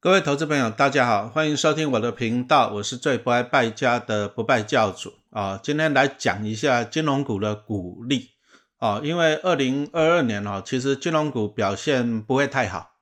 各位投资朋友，大家好，欢迎收听我的频道，我是最不爱败家的不败教主啊。今天来讲一下金融股的股利啊，因为二零二二年哦，其实金融股表现不会太好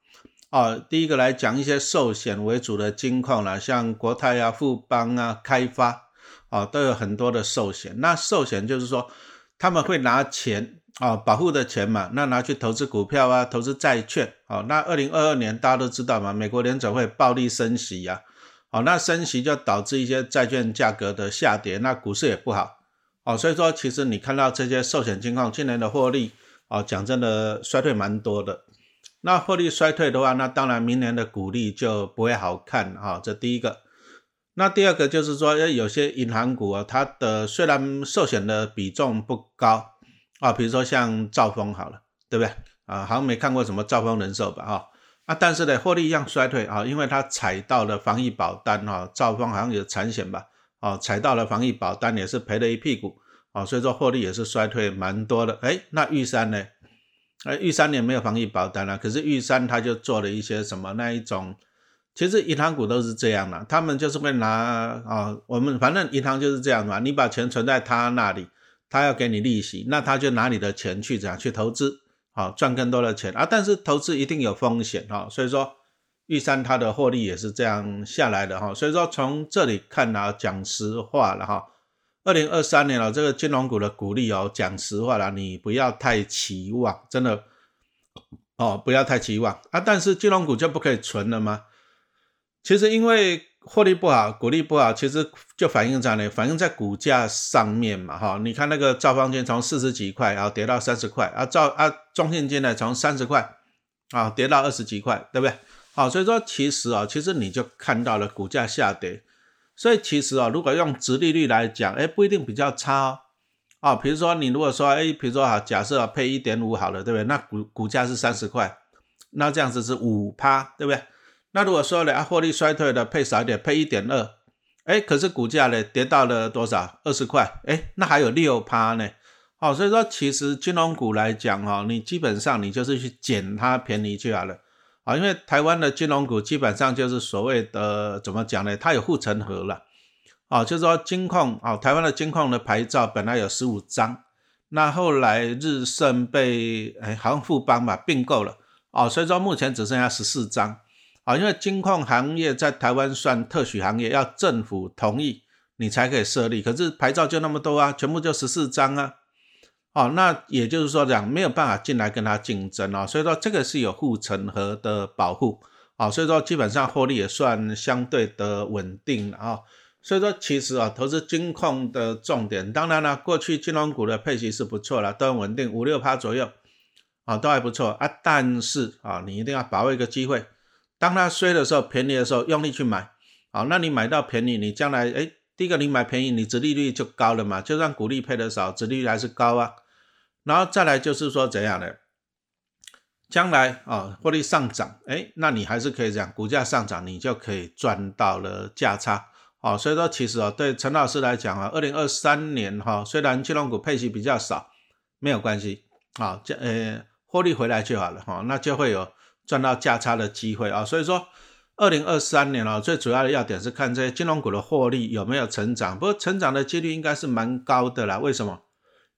啊。第一个来讲一些寿险为主的金矿啦，像国泰啊、富邦啊、开发啊，都有很多的寿险。那寿险就是说他们会拿钱。啊，保护的钱嘛，那拿去投资股票啊，投资债券。好，那二零二二年大家都知道嘛，美国联准会暴力升息呀。好，那升息就导致一些债券价格的下跌，那股市也不好。哦，所以说其实你看到这些寿险金况今年的获利，哦，讲真的衰退蛮多的。那获利衰退的话，那当然明年的股利就不会好看哈。这第一个。那第二个就是说，有些银行股啊，它的虽然寿险的比重不高。啊，比如说像兆丰好了，对不对？啊，好像没看过什么兆丰人寿吧？哈，啊，但是呢，获利一样衰退啊，因为它踩到了防疫保单哈，兆丰好像有产险吧？啊，踩到了防疫保单也是赔了一屁股啊，所以说获利也是衰退蛮多的。哎，那玉山呢？哎，玉山也没有防疫保单啊，可是玉山他就做了一些什么那一种，其实银行股都是这样的，他们就是会拿啊，我们反正银行就是这样嘛，你把钱存在他那里。他要给你利息，那他就拿你的钱去怎样去投资，好赚更多的钱啊！但是投资一定有风险哈，所以说玉山它的获利也是这样下来的哈。所以说从这里看啊，讲实话了哈，二零二三年了这个金融股的股利哦，讲实话了，你不要太期望，真的哦，不要太期望啊！但是金融股就不可以存了吗？其实因为。获利不好，股利不好，其实就反映在哪里？反映在股价上面嘛，哈。你看那个兆方金从四十几块，然后跌到三十块，啊，兆啊中信金呢从三十块，啊跌到二十几块，对不对？好，所以说其实啊，其实你就看到了股价下跌，所以其实啊，如果用直利率来讲，哎，不一定比较差哦。啊，比如说你如果说，哎，比如说啊，假设啊配一点五好了，对不对？那股股价是三十块，那这样子是五趴，对不对？那如果说呢，啊，获利衰退的配少一点，配一点二，哎，可是股价呢跌到了多少？二十块，哎，那还有六趴呢。好，所以说其实金融股来讲哈，你基本上你就是去捡它便宜就好了。啊，因为台湾的金融股基本上就是所谓的怎么讲呢？它有护城河了。啊，就是说金矿啊，台湾的金矿的牌照本来有十五张，那后来日盛被哎好像富邦吧并购了。哦，所以说目前只剩下十四张。啊，因为金矿行业在台湾算特许行业，要政府同意你才可以设立。可是牌照就那么多啊，全部就十四张啊。哦，那也就是说讲没有办法进来跟他竞争哦。所以说这个是有护城河的保护啊。所以说基本上获利也算相对的稳定啊。所以说其实啊，投资金矿的重点，当然了，过去金融股的配息是不错了，都很稳定，五六趴左右啊，都还不错啊。但是啊，你一定要把握一个机会。当它衰的时候，便宜的时候，用力去买，好，那你买到便宜，你将来，哎，第一个你买便宜，你殖利率就高了嘛，就算股利配的少，殖利率还是高啊。然后再来就是说怎样的，将来啊，获利上涨，哎，那你还是可以这样，股价上涨，你就可以赚到了价差，好，所以说其实啊，对陈老师来讲啊，二零二三年哈，虽然金融股配息比较少，没有关系，啊，这呃，获利回来就好了哈，那就会有。赚到价差的机会啊，所以说二零二三年啊，最主要的要点是看这些金融股的获利有没有成长，不过成长的几率应该是蛮高的啦。为什么？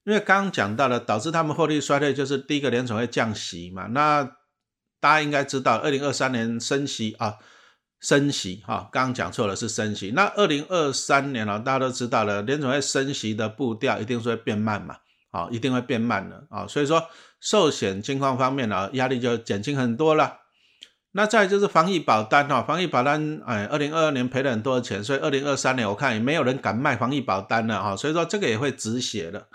因为刚刚讲到了，导致他们获利衰退就是第一个联储会降息嘛。那大家应该知道，二零二三年升息啊，升息哈，刚刚讲错了是升息。那二零二三年啊，大家都知道了，联储会升息的步调一定是会变慢嘛。啊，一定会变慢的啊，所以说寿险金况方面呢，压力就减轻很多了。那再就是防疫保单哈，防疫保单哎，二零二二年赔了很多钱，所以二零二三年我看也没有人敢卖防疫保单了哈，所以说这个也会止血的。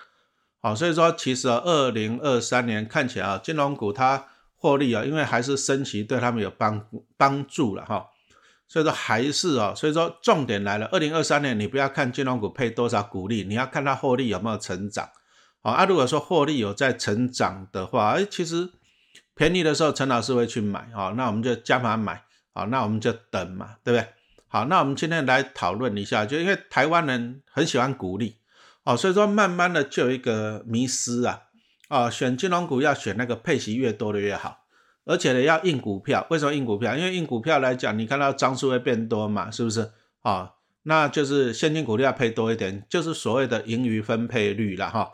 好，所以说其实二零二三年看起来啊，金融股它获利啊，因为还是升息对他们有帮帮助了哈，所以说还是啊，所以说重点来了，二零二三年你不要看金融股配多少股利，你要看它获利有没有成长。好啊，如果说获利有在成长的话，哎，其实便宜的时候陈老师会去买，好，那我们就加码买，好，那我们就等嘛，对不对？好，那我们今天来讨论一下，就因为台湾人很喜欢股利，哦，所以说慢慢的就有一个迷失啊，啊，选金融股要选那个配息越多的越好，而且呢要印股票。为什么印股票？因为印股票来讲，你看到张数会变多嘛，是不是？啊，那就是现金股利要配多一点，就是所谓的盈余分配率了哈。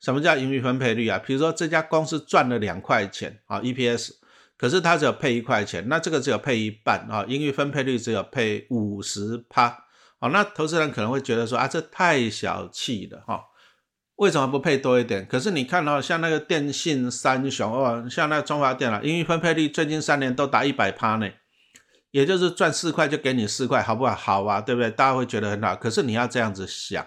什么叫盈余分配率啊？比如说这家公司赚了两块钱啊，EPS，可是它只有配一块钱，那这个只有配一半啊，盈余分配率只有配五十趴。好，那投资人可能会觉得说啊，这太小气了哈，为什么不配多一点？可是你看到像那个电信三雄哦，像那个中华电脑，盈余分配率最近三年都达一百趴呢，也就是赚四块就给你四块，好不好？好啊，对不对？大家会觉得很好。可是你要这样子想，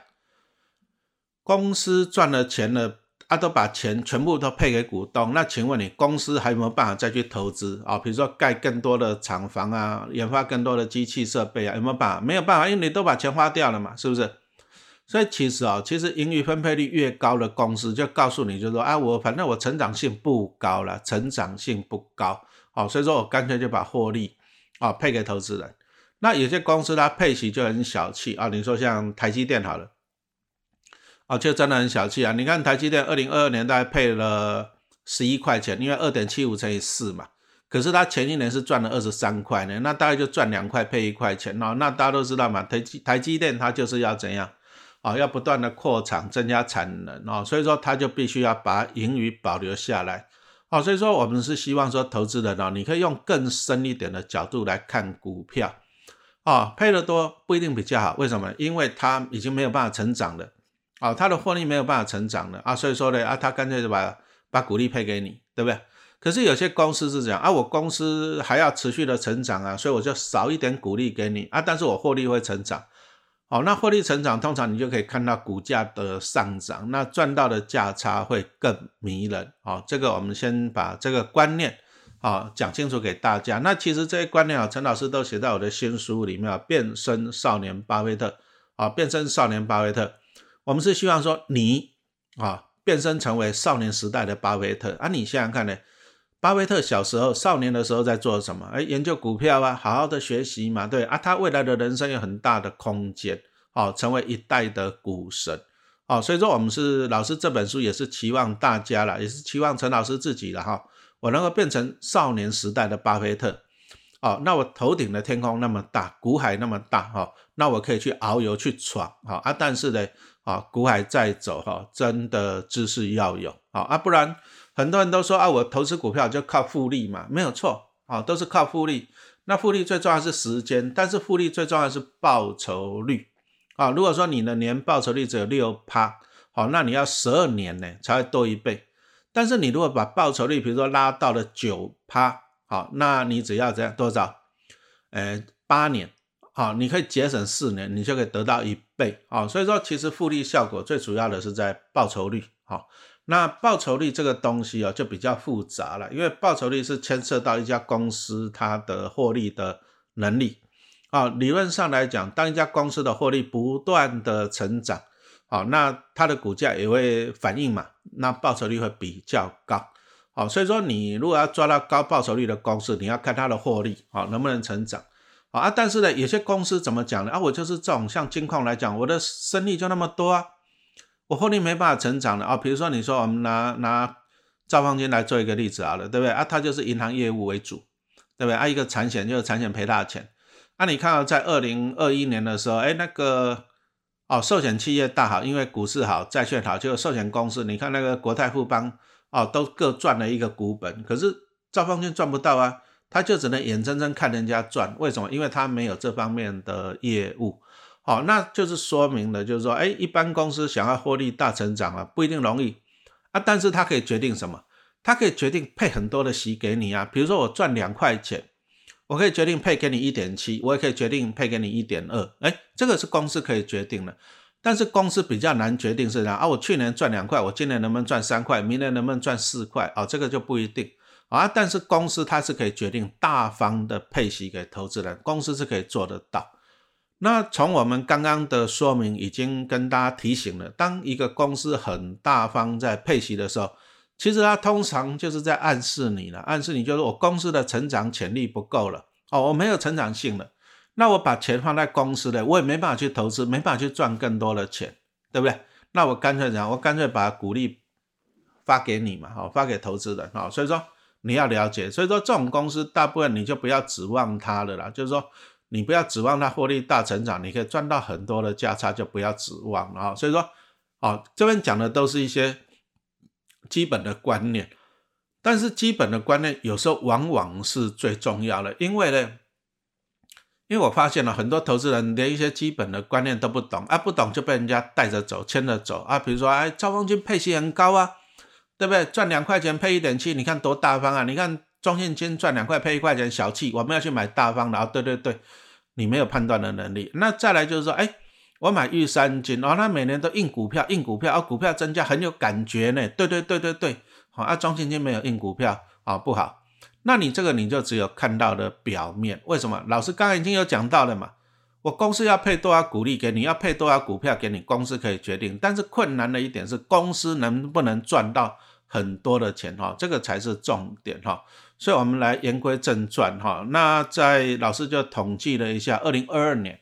公司赚了钱了。他都把钱全部都配给股东，那请问你公司还有没有办法再去投资啊？比如说盖更多的厂房啊，研发更多的机器设备啊，有没有办法？没有办法，因为你都把钱花掉了嘛，是不是？所以其实啊，其实盈余分配率越高的公司，就告诉你就说，啊，我反正我成长性不高了，成长性不高，好，所以说我干脆就把获利啊配给投资人。那有些公司它配息就很小气啊，你说像台积电好了。哦，就真的很小气啊！你看台积电二零二二年大概配了十一块钱，因为二点七五乘以四嘛。可是它前一年是赚了二十三块呢，那大概就赚两块配一块钱哦。那大家都知道嘛，台积台积电它就是要怎样啊？要不断的扩产，增加产能哦，所以说它就必须要把盈余保留下来哦。所以说我们是希望说投资人哦，你可以用更深一点的角度来看股票啊，配的多不一定比较好，为什么？因为它已经没有办法成长了。哦，他的获利没有办法成长了啊，所以说呢，啊，他干脆就把把股利配给你，对不对？可是有些公司是这样啊，我公司还要持续的成长啊，所以我就少一点股利给你啊，但是我获利会成长。好，那获利成长，通常你就可以看到股价的上涨，那赚到的价差会更迷人。好，这个我们先把这个观念啊讲清楚给大家。那其实这些观念啊，陈老师都写在我的新书里面啊，《变身少年巴菲特》啊，《变身少年巴菲特》。我们是希望说你啊变身成为少年时代的巴菲特啊！你想想看呢，巴菲特小时候少年的时候在做什么？哎，研究股票啊，好好的学习嘛，对啊，他未来的人生有很大的空间哦，成为一代的股神哦。所以说，我们是老师这本书也是期望大家了，也是期望陈老师自己了哈，我能够变成少年时代的巴菲特哦。那我头顶的天空那么大，股海那么大哈，那我可以去遨游去闯哈啊！但是呢。啊，股海在走哈，真的知识要有啊啊，不然很多人都说啊，我投资股票就靠复利嘛，没有错啊，都是靠复利。那复利最重要是时间，但是复利最重要是报酬率啊。如果说你的年报酬率只有六趴，好，那你要十二年呢才会多一倍。但是你如果把报酬率，比如说拉到了九趴，好，那你只要这样多少？呃，八年。好，你可以节省四年，你就可以得到一倍啊。所以说，其实复利效果最主要的是在报酬率。好，那报酬率这个东西啊，就比较复杂了，因为报酬率是牵涉到一家公司它的获利的能力啊。理论上来讲，当一家公司的获利不断的成长，好，那它的股价也会反应嘛，那报酬率会比较高。好，所以说你如果要抓到高报酬率的公司，你要看它的获利好能不能成长。啊，但是呢，有些公司怎么讲呢？啊，我就是这种像金矿来讲，我的生意就那么多啊，我获利没办法成长的啊。比如说你说我们拿拿赵方金来做一个例子好了，对不对啊？他就是银行业务为主，对不对啊？一个产险就是产险赔大钱。那你看到在二零二一年的时候，哎，那个哦，寿险企业大好，因为股市好，债券好，就寿险公司，你看那个国泰富邦哦，都各赚了一个股本，可是赵方军赚不到啊。他就只能眼睁睁看人家赚，为什么？因为他没有这方面的业务，好，那就是说明了，就是说，哎，一般公司想要获利大成长啊，不一定容易啊，但是他可以决定什么？他可以决定配很多的息给你啊，比如说我赚两块钱，我可以决定配给你一点七，我也可以决定配给你一点二，哎，这个是公司可以决定的，但是公司比较难决定是这样啊，我去年赚两块，我今年能不能赚三块？明年能不能赚四块？啊，这个就不一定。啊，但是公司它是可以决定大方的配息给投资人，公司是可以做得到。那从我们刚刚的说明已经跟大家提醒了，当一个公司很大方在配息的时候，其实它通常就是在暗示你了，暗示你就是我公司的成长潜力不够了，哦，我没有成长性了，那我把钱放在公司的，我也没办法去投资，没办法去赚更多的钱，对不对？那我干脆怎样？我干脆把股利发给你嘛，好，发给投资人，好，所以说。你要了解。所以说这种公司大部分你就不要指望它了啦，就是说你不要指望它获利大成长，你可以赚到很多的价差，就不要指望了啊。所以说，哦，这边讲的都是一些基本的观念，但是基本的观念有时候往往是最重要的，因为呢。因为我发现了很多投资人连一些基本的观念都不懂啊，不懂就被人家带着走、牵着走啊。比如说，哎，兆丰金配息很高啊，对不对？赚两块钱配一点七，你看多大方啊！你看中信金赚两块配一块钱，小气。我们要去买大方的啊，对对对，你没有判断的能力。那再来就是说，哎，我买玉山金哦，他每年都印股票，印股票啊，股票增加很有感觉呢。对对对对对，好啊，中信金没有印股票啊，不好。那你这个你就只有看到的表面，为什么？老师刚才已经有讲到了嘛，我公司要配多少股利给你，要配多少股票给你，公司可以决定。但是困难的一点是，公司能不能赚到很多的钱哈，这个才是重点哈。所以我们来言归正传哈。那在老师就统计了一下，二零二二年，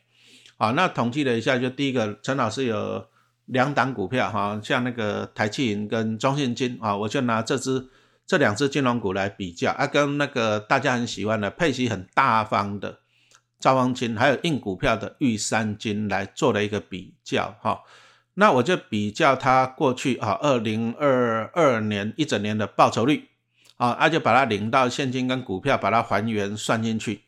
啊，那统计了一下，就第一个陈老师有两档股票哈，像那个台气银跟中信金啊，我就拿这支。这两只金融股来比较啊，跟那个大家很喜欢的配息很大方的兆丰金，还有硬股票的玉山金来做了一个比较哈。那我就比较它过去啊，二零二二年一整年的报酬率啊，那就把它领到现金跟股票，把它还原算进去。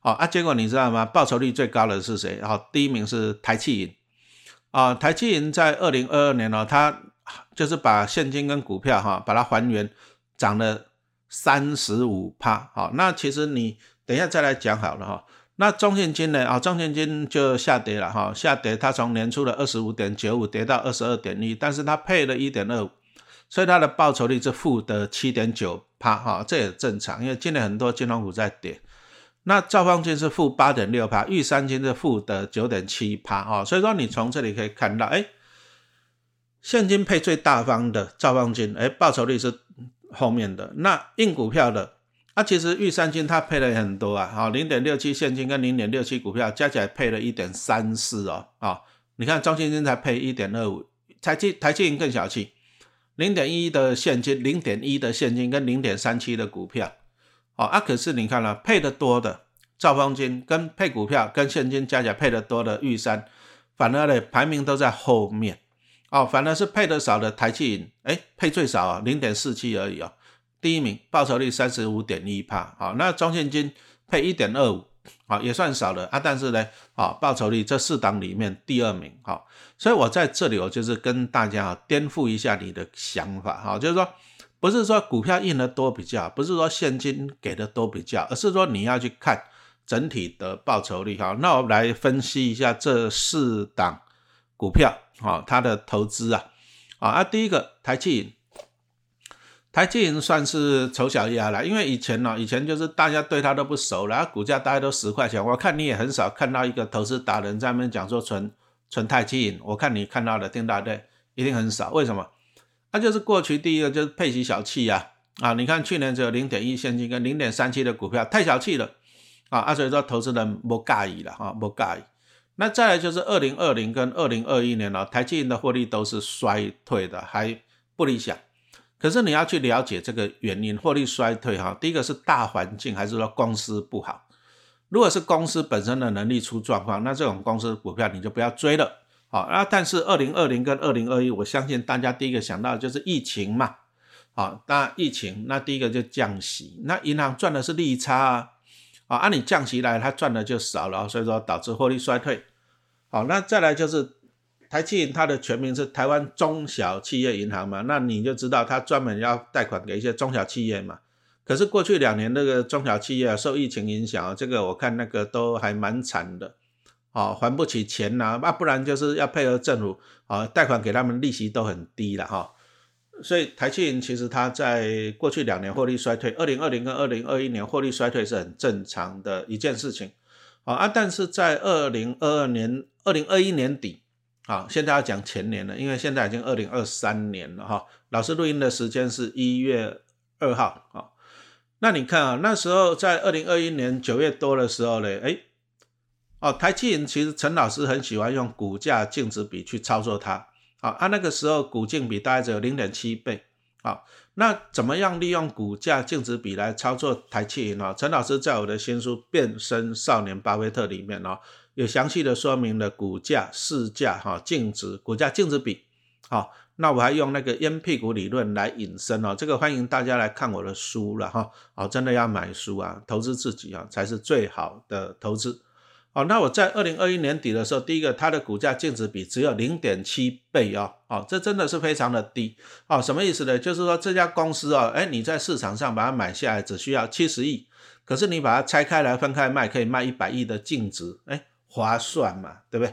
好啊，结果你知道吗？报酬率最高的是谁？好，第一名是台气银啊，台气银在二零二二年呢，它就是把现金跟股票哈，把它还原。涨了三十五帕，好，那其实你等一下再来讲好了哈。那中信金呢？啊，中信金就下跌了哈，下跌，它从年初的二十五点九五跌到二十二点一，但是它配了一点二五，所以它的报酬率是负的七点九帕，哈，这也正常，因为今年很多金融股在跌。那兆方金是负八点六帕，玉山金是负的九点七帕，哈，所以说你从这里可以看到，哎，现金配最大方的兆方金，哎，报酬率是。后面的那硬股票的，啊，其实玉山金它配了很多啊，好，零点六七现金跟零点六七股票加起来配了一点三四哦，啊，你看中信金才配一点二五，台积台积银更小气，零点一的现金，零点一的现金跟零点三七的股票，哦，啊，可是你看了配的多的兆丰金跟配股票跟现金加起来配的多的玉山，反而呢排名都在后面。哦，反而是配的少的台气银，哎，配最少啊，零点四七而已哦。第一名报酬率三十五点一帕，好，那中现金配一点二五，好，也算少了啊。但是呢，啊，报酬率这四档里面第二名，好，所以我在这里我就是跟大家啊颠覆一下你的想法，哈，就是说不是说股票印的多比较，不是说现金给的多比较，而是说你要去看整体的报酬率，哈。那我们来分析一下这四档。股票啊，它的投资啊，啊啊，第一个台积银，台积银算是丑小鸭了，因为以前呢，以前就是大家对它都不熟了，股价大概都十块钱，我看你也很少看到一个投资达人在那边讲说存存台积银，我看你看到的听到的一定很少，为什么？那就是过去第一个就是配息小气呀，啊，你看去年只有零点一现金跟零点三七的股票，太小气了，啊啊，所以说投资人不介意了，哈，不介意。那再来就是二零二零跟二零二一年了，台积银的获利都是衰退的，还不理想。可是你要去了解这个原因，获利衰退哈，第一个是大环境，还是说公司不好？如果是公司本身的能力出状况，那这种公司股票你就不要追了。好啊，但是二零二零跟二零二一，我相信大家第一个想到就是疫情嘛。好，那疫情，那第一个就降息，那银行赚的是利差啊。啊，按你降息来，它赚的就少了，所以说导致获利衰退。好，那再来就是台积银，它的全名是台湾中小企业银行嘛，那你就知道它专门要贷款给一些中小企业嘛。可是过去两年那个中小企业受疫情影响啊，这个我看那个都还蛮惨的，啊，还不起钱呐，那不然就是要配合政府啊，贷款给他们利息都很低了哈。所以台积银其实它在过去两年获利衰退，二零二零跟二零二一年获利衰退是很正常的一件事情。啊，但是在二零二二年、二零二一年底，啊，现在要讲前年了，因为现在已经二零二三年了哈。老师录音的时间是一月二号啊。那你看啊，那时候在二零二一年九月多的时候呢，哎，哦，台积银其实陈老师很喜欢用股价净值比去操作它。啊，它那个时候股净比大概只有零点七倍。好，那怎么样利用股价净值比来操作台气银啊？陈老师在我的新书《变身少年巴菲特》里面哦，有详细的说明了股价、市价、哈净值、股价净值比。好，那我还用那个烟屁股理论来引申哦，这个欢迎大家来看我的书了哈。哦，真的要买书啊，投资自己啊，才是最好的投资。哦，那我在二零二一年底的时候，第一个它的股价净值比只有零点七倍哦，哦，这真的是非常的低哦。什么意思呢？就是说这家公司哦，哎，你在市场上把它买下来只需要七十亿，可是你把它拆开来分开卖，可以卖一百亿的净值，哎，划算嘛，对不对？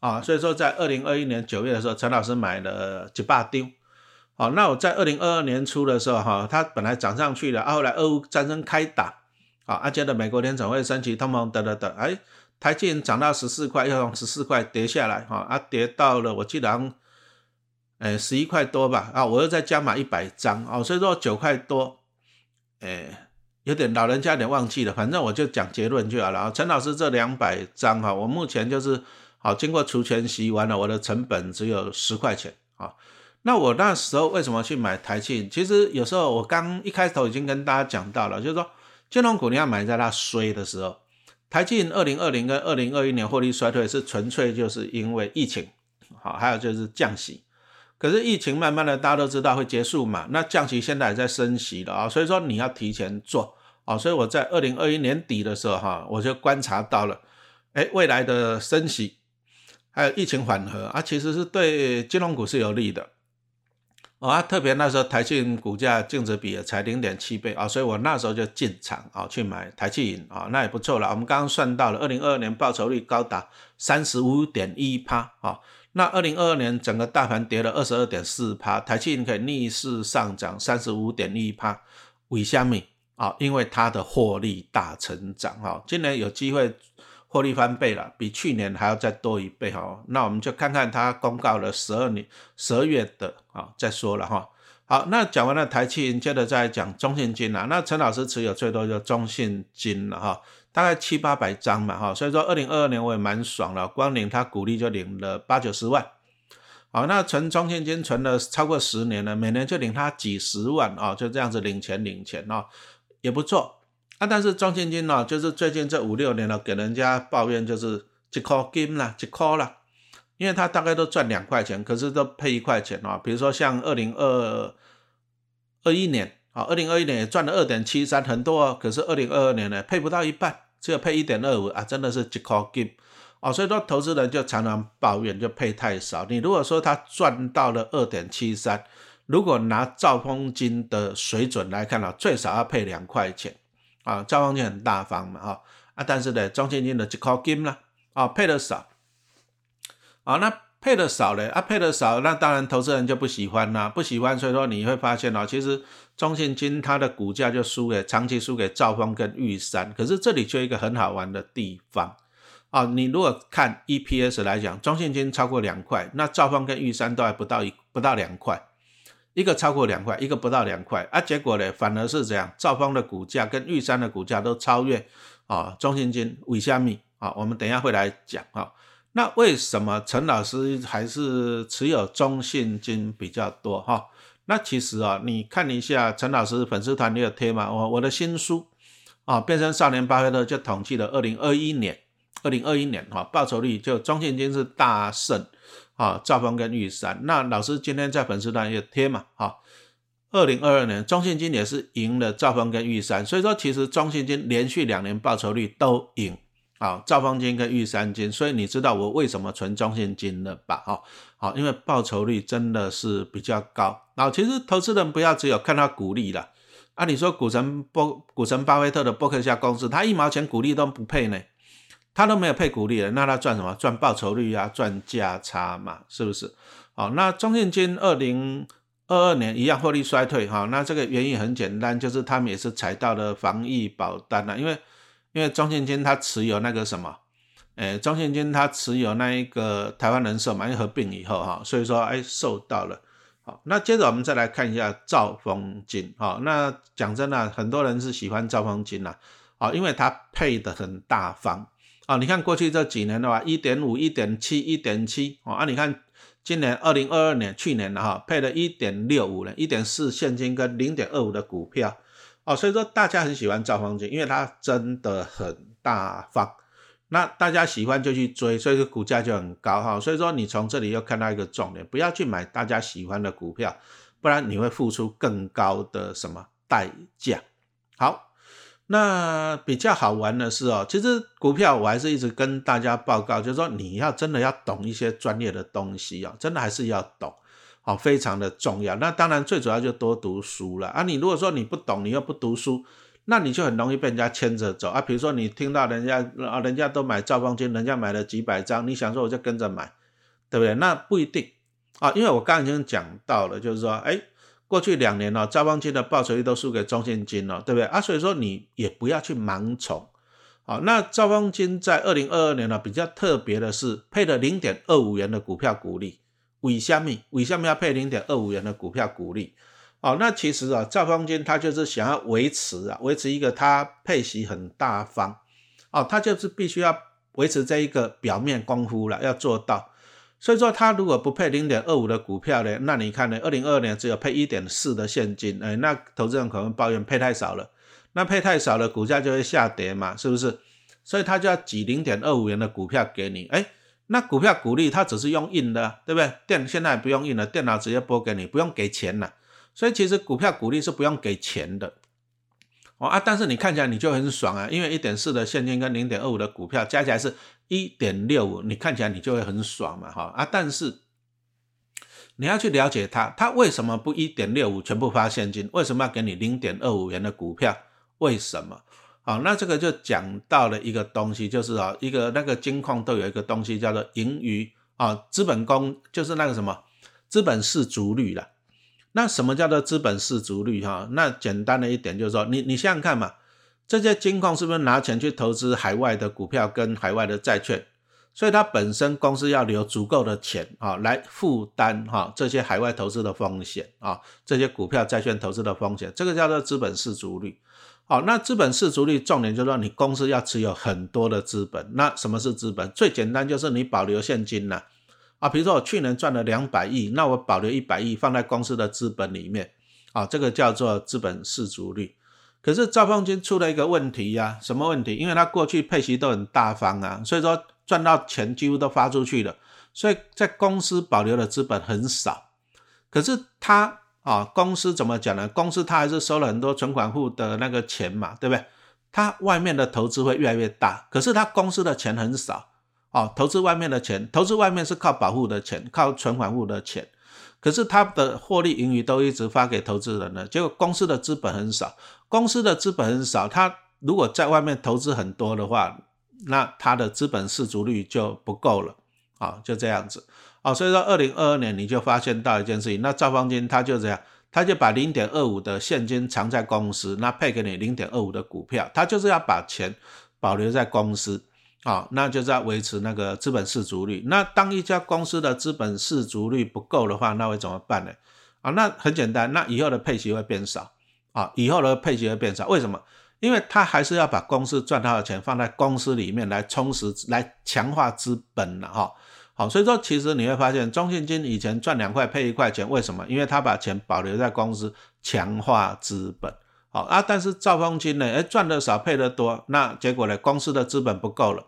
啊，所以说在二零二一年九月的时候，陈老师买了几把丢。好，那我在二零二二年初的时候，哈，它本来涨上去了，后来俄乌战争开打，啊，阿接的美国联总会升级通膨，等等等，哎。台积电涨到十四块，又从十四块跌下来，哈，啊，跌到了我记得，哎，十一块多吧，啊，我又再加码一百张，哦，所以说九块多，哎，有点老人家有点忘记了，反正我就讲结论就好了。陈老师这两百张哈，我目前就是好经过除权息完了，我的成本只有十块钱，啊，那我那时候为什么去买台积其实有时候我刚一开头已经跟大家讲到了，就是说金融股你要买在它衰的时候。台积电二零二零跟二零二一年获利衰退是纯粹就是因为疫情，好，还有就是降息。可是疫情慢慢的大家都知道会结束嘛，那降息现在也在升息了啊，所以说你要提前做啊。所以我在二零二一年底的时候哈，我就观察到了，哎，未来的升息还有疫情缓和啊，其实是对金融股是有利的。啊，特别那时候台积电股价净值比也才零点七倍啊，所以我那时候就进场啊去买台积银啊，那也不错了。我们刚刚算到了二零二二年报酬率高达三十五点一趴啊，那二零二二年整个大盘跌了二十二点四趴，台积银可以逆势上涨三十五点一趴，为虾米啊？因为它的获利大成长啊，今年有机会。获利翻倍了，比去年还要再多一倍哈。那我们就看看它公告了十二年十二月的啊，再说了哈。好，那讲完了台气，接着再讲中信金了。那陈老师持有最多就中信金了哈，大概七八百张嘛哈。所以说二零二二年我也蛮爽了，光领他股利就领了八九十万。好，那存中信金存了超过十年了，每年就领他几十万啊，就这样子领钱领钱啊，也不错。啊，但是中信金呢，就是最近这五六年了，给人家抱怨就是一块金啦，一块啦，因为他大概都赚两块钱，可是都配一块钱啊。比如说像二零二二一年啊，二零二一年也赚了二点七三，很多哦。可是二零二二年呢，配不到一半，只有配一点二五啊，真的是一块金哦。所以说投资人就常常抱怨，就配太少。你如果说他赚到了二点七三，如果拿兆丰金的水准来看呢，最少要配两块钱。啊，赵方金很大方嘛，哈啊，但是呢，中信金的就靠金呢，啊，配的少，啊，那配的少嘞，啊，配的少，那当然投资人就不喜欢啦，不喜欢，所以说你会发现哦，其实中信金它的股价就输给长期输给兆方跟玉山，可是这里就一个很好玩的地方，啊，你如果看 EPS 来讲，中信金超过两块，那兆方跟玉山都还不到一不到两块。一个超过两块，一个不到两块啊，结果呢，反而是这样，兆丰的股价跟玉山的股价都超越啊，中信金、伟虾米啊，我们等一下会来讲啊。那为什么陈老师还是持有中信金比较多哈？那其实啊，你看一下陈老师粉丝团你有贴吗，我我的新书啊，变成少年巴菲特就统计了二零二一年，二零二一年哈，报酬率就中信金是大胜。啊，兆丰跟玉山，那老师今天在粉丝团也贴嘛，哈，二零二二年中信金也是赢了兆丰跟玉山，所以说其实中信金连续两年报酬率都赢，啊，兆丰金跟玉山金，所以你知道我为什么存中信金了吧？哈，好，因为报酬率真的是比较高，然后其实投资人不要只有看他股利了，啊，你说股神波股神巴菲特的伯克夏公司，他一毛钱股利都不配呢？他都没有配股利了，那他赚什么？赚报酬率啊，赚价差嘛，是不是？好，那中信金二零二二年一样获利衰退，哈，那这个原因很简单，就是他们也是踩到了防疫保单了，因为因为中信金它持有那个什么，诶，中信金它持有那一个台湾人寿嘛，因为合并以后哈，所以说哎受到了。好，那接着我们再来看一下兆丰金，好，那讲真的，很多人是喜欢兆丰金呐，啊，因为它配的很大方。啊，你看过去这几年的话，一点五、一点七、一点七，哦，啊，你看今年二零二二年去年的哈配了一点六五了，一点四现金跟零点二五的股票哦，所以说大家很喜欢兆丰金，因为它真的很大方。那大家喜欢就去追，所以说股价就很高哈。所以说你从这里又看到一个重点，不要去买大家喜欢的股票，不然你会付出更高的什么代价。好，那比较好玩的是哦，其实股票我还是一直跟大家报告，就是说你要真的要懂一些专业的东西啊，真的还是要懂，好，非常的重要。那当然最主要就多读书了啊。你如果说你不懂，你又不读书。那你就很容易被人家牵着走啊！比如说你听到人家啊，人家都买兆丰金，人家买了几百张，你想说我就跟着买，对不对？那不一定啊，因为我刚刚已经讲到了，就是说，哎，过去两年呢，兆丰金的报酬率都输给中信金了，对不对啊？所以说你也不要去盲从啊。那兆丰金在二零二二年呢，比较特别的是配了零点二五元的股票股利，为什么？为什么要配零点二五元的股票股利？哦，那其实啊，赵方金他就是想要维持啊，维持一个他配息很大方，哦，他就是必须要维持这一个表面功夫了，要做到。所以说，他如果不配零点二五的股票呢，那你看呢，二零二二年只有配一点四的现金，哎，那投资人可能抱怨配太少了，那配太少了，股价就会下跌嘛，是不是？所以他就要挤零点二五元的股票给你，哎，那股票股利他只是用印的，对不对？电现在不用印了，电脑直接拨给你，不用给钱了。所以其实股票股利是不用给钱的哦啊，但是你看起来你就很爽啊，因为一点四的现金跟零点二五的股票加起来是一点六五，你看起来你就会很爽嘛哈啊，但是你要去了解它，它为什么不一点六五全部发现金？为什么要给你零点二五元的股票？为什么？好，那这个就讲到了一个东西，就是啊，一个那个金矿都有一个东西叫做盈余啊，资本公就是那个什么资本市足率了。那什么叫做资本市足率？哈，那简单的一点就是说，你你想想看嘛，这些金矿是不是拿钱去投资海外的股票跟海外的债券？所以它本身公司要留足够的钱啊，来负担哈这些海外投资的风险啊，这些股票债券投资的风险，这个叫做资本市足率。好，那资本市足率重点就是说，你公司要持有很多的资本。那什么是资本？最简单就是你保留现金呢。啊，比如说我去年赚了两百亿，那我保留一百亿放在公司的资本里面，啊，这个叫做资本市足率。可是赵凤金出了一个问题呀，什么问题？因为他过去配息都很大方啊，所以说赚到钱几乎都发出去了，所以在公司保留的资本很少。可是他啊，公司怎么讲呢？公司他还是收了很多存款户的那个钱嘛，对不对？他外面的投资会越来越大，可是他公司的钱很少。哦，投资外面的钱，投资外面是靠保护的钱，靠存款户的钱，可是他的获利盈余都一直发给投资人了，结果公司的资本很少，公司的资本很少，他如果在外面投资很多的话，那他的资本市足率就不够了，啊，就这样子，啊，所以说二零二二年你就发现到一件事情，那赵方金他就这样，他就把零点二五的现金藏在公司，那配给你零点二五的股票，他就是要把钱保留在公司。啊，那就是要维持那个资本市足率。那当一家公司的资本市足率不够的话，那会怎么办呢？啊，那很简单，那以后的配息会变少。啊，以后的配息会变少，为什么？因为他还是要把公司赚到的钱放在公司里面来充实、来强化资本了哈。好，所以说其实你会发现，中信金以前赚两块配一块钱，为什么？因为他把钱保留在公司，强化资本。好啊，但是兆丰金呢？哎，赚的少，配的多，那结果呢？公司的资本不够了。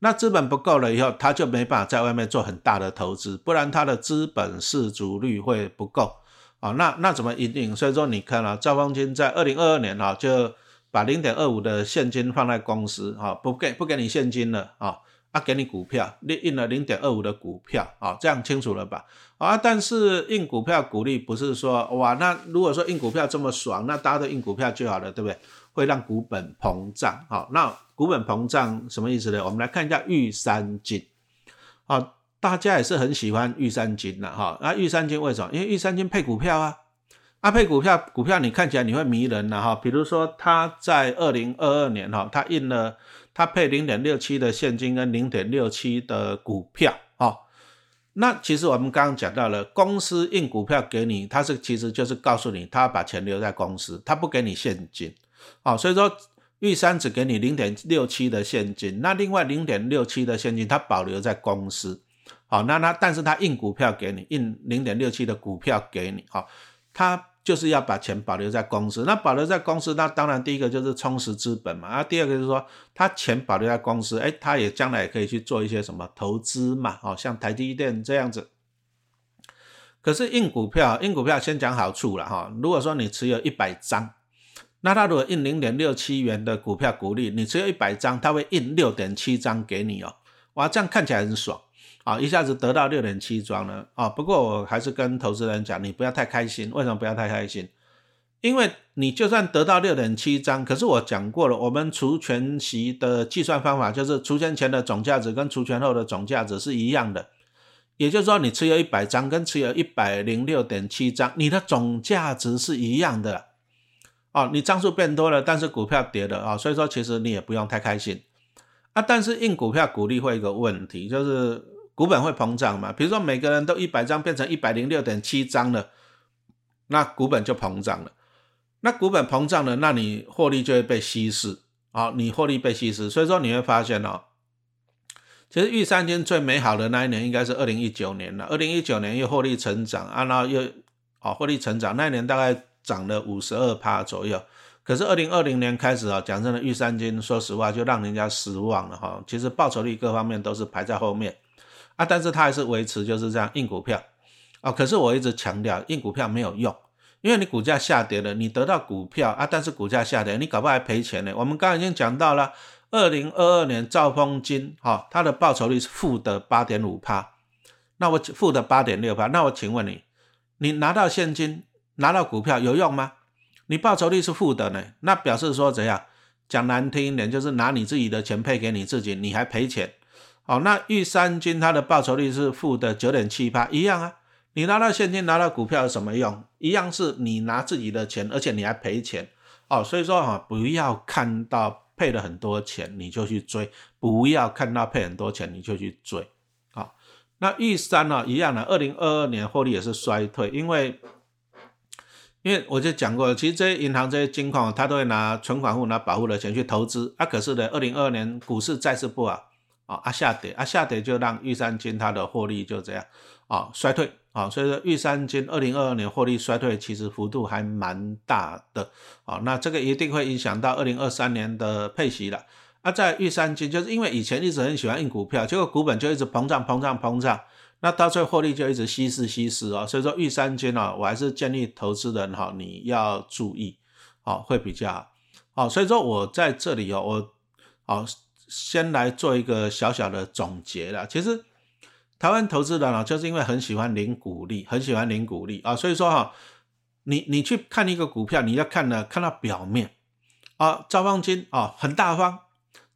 那资本不够了以后，他就没办法在外面做很大的投资，不然他的资本市足率会不够啊。那那怎么一定？所以说你看啊，赵方金在二零二二年啊，就把零点二五的现金放在公司啊，不给不给你现金了啊，啊给你股票，印印了零点二五的股票啊，这样清楚了吧？啊，但是印股票鼓励不是说哇，那如果说印股票这么爽，那大家都印股票就好了，对不对？会让股本膨胀，好，那股本膨胀什么意思呢？我们来看一下玉山金，好，大家也是很喜欢玉山金的哈。那玉山金为什么？因为玉山金配股票啊，啊配股票，股票你看起来你会迷人呐哈。比如说它在二零二二年哈，它印了它配零点六七的现金跟零点六七的股票哦。那其实我们刚刚讲到了，公司印股票给你，它是其实就是告诉你，它把钱留在公司，它不给你现金。哦，所以说玉山只给你零点六七的现金，那另外零点六七的现金它保留在公司，好，那他但是他印股票给你，印零点六七的股票给你，好，他就是要把钱保留在公司。那保留在公司，那当然第一个就是充实资本嘛，啊，第二个就是说他钱保留在公司，哎，他也将来也可以去做一些什么投资嘛，哦，像台积电这样子。可是印股票，印股票先讲好处了哈。如果说你持有一百张，那他如果印零点六七元的股票股利，你持有一百张，他会印六点七张给你哦。哇，这样看起来很爽啊，一下子得到六点七张了啊。不过我还是跟投资人讲，你不要太开心。为什么不要太开心？因为你就算得到六点七张，可是我讲过了，我们除权息的计算方法就是除权前的总价值跟除权后的总价值是一样的。也就是说，你持有一百张跟持有一百零六点七张，你的总价值是一样的哦。你张数变多了，但是股票跌了啊，所以说其实你也不用太开心啊。但是印股票股利会一个问题，就是股本会膨胀嘛。比如说每个人都一百张变成一百零六点七张了，那股本就膨胀了。那股本膨胀了，那你获利就会被稀释啊，你获利被稀释，所以说你会发现哦。其实玉山金最美好的那一年应该是二零一九年了。二零一九年又获利成长啊，然后又哦获利成长，那一年大概涨了五十二趴左右。可是二零二零年开始啊，讲真的，玉山金说实话就让人家失望了哈。其实报酬率各方面都是排在后面啊，但是它还是维持就是这样硬股票啊。可是我一直强调，硬股票没有用，因为你股价下跌了，你得到股票啊，但是股价下跌，你搞不好还赔钱呢。我们刚刚已经讲到了。二零二二年兆丰金哈，它的报酬率是负的八点五帕，那我负的八点六帕，那我请问你，你拿到现金拿到股票有用吗？你报酬率是负的呢，那表示说怎样？讲难听一点，就是拿你自己的钱配给你自己，你还赔钱。好，那玉山金它的报酬率是负的九点七八，一样啊。你拿到现金拿到股票有什么用？一样是你拿自己的钱，而且你还赔钱。哦，所以说哈，不要看到。配了很多钱你就去追，不要看到配很多钱你就去追，好，那玉山呢一样的，二零二二年获利也是衰退，因为因为我就讲过，其实这些银行这些金矿，它都会拿存款户拿保护的钱去投资，啊，可是呢，二零二二年股市再次不好，啊，啊下跌，啊下跌就让玉山金它的获利就这样，啊衰退。啊，所以说玉山金二零二二年获利衰退，其实幅度还蛮大的。啊，那这个一定会影响到二零二三年的配息了。啊，在玉山金，就是因为以前一直很喜欢印股票，结果股本就一直膨胀、膨胀、膨胀，那到最后获利就一直稀释、稀释哦。所以说玉山金呢，我还是建议投资人哈，你要注意，好，会比较好。好，所以说我在这里哦，我好先来做一个小小的总结了。其实。台湾投资人啊，就是因为很喜欢领股利，很喜欢领股利啊，所以说哈，你你去看一个股票，你要看呢，看到表面啊，兆丰金啊很大方，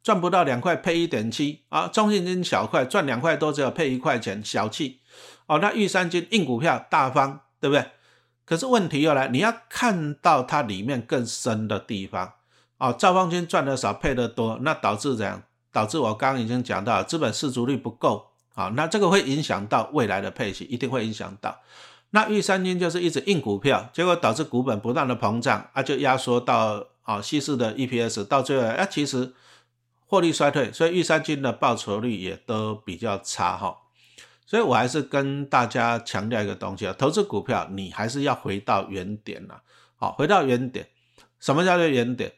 赚不到两块配一点七啊，中信金小块赚两块多只有配一块钱，小气哦。那玉山金硬股票大方，对不对？可是问题又来，你要看到它里面更深的地方啊，兆方金赚的少配的多，那导致怎样？导致我刚刚已经讲到，资本市足率不够。好，那这个会影响到未来的配息，一定会影响到。那玉三金就是一直印股票，结果导致股本不断的膨胀，啊，就压缩到啊稀释的 EPS，到最后啊其实获利衰退，所以玉三金的报酬率也都比较差哈。所以我还是跟大家强调一个东西啊，投资股票你还是要回到原点呐。好，回到原点，什么叫做原点？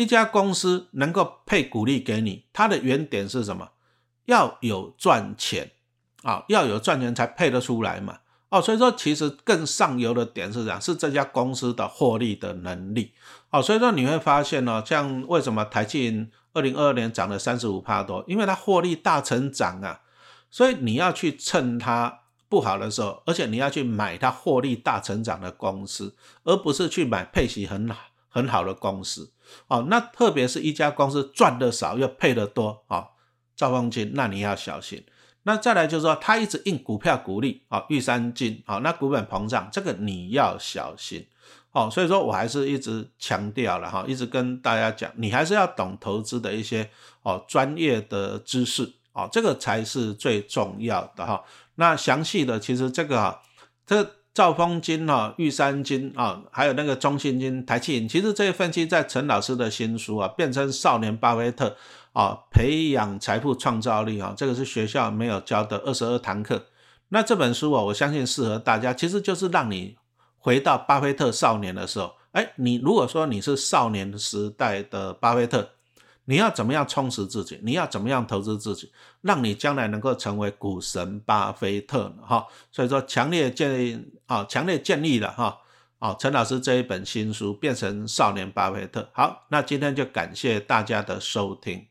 一家公司能够配股利给你，它的原点是什么？要有赚钱啊，要有赚钱才配得出来嘛。哦，所以说其实更上游的点是样，是这家公司的获利的能力。哦，所以说你会发现呢，像为什么台积二零二二年涨了三十五帕多，因为它获利大成长啊。所以你要去趁它不好的时候，而且你要去买它获利大成长的公司，而不是去买配息很好很好的公司。哦，那特别是一家公司赚的少又配的多啊。兆丰金，那你要小心。那再来就是说，他一直印股票股利啊，玉山金啊，那股本膨胀，这个你要小心哦。所以说我还是一直强调了哈，一直跟大家讲，你还是要懂投资的一些哦专业的知识哦，这个才是最重要的哈。那详细的其实这个，这兆丰金哈、玉山金啊，还有那个中信金、台气银，其实这些分析在陈老师的新书啊，变成少年巴菲特啊，培养财富创造力啊，这个是学校没有教的二十二堂课。那这本书啊，我相信适合大家，其实就是让你回到巴菲特少年的时候。哎，你如果说你是少年时代的巴菲特。你要怎么样充实自己？你要怎么样投资自己，让你将来能够成为股神巴菲特呢？哈，所以说强烈建议啊，强烈建议了哈，哦，陈老师这一本新书变成少年巴菲特。好，那今天就感谢大家的收听。